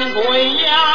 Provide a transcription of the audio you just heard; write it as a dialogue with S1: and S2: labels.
S1: 掌柜呀。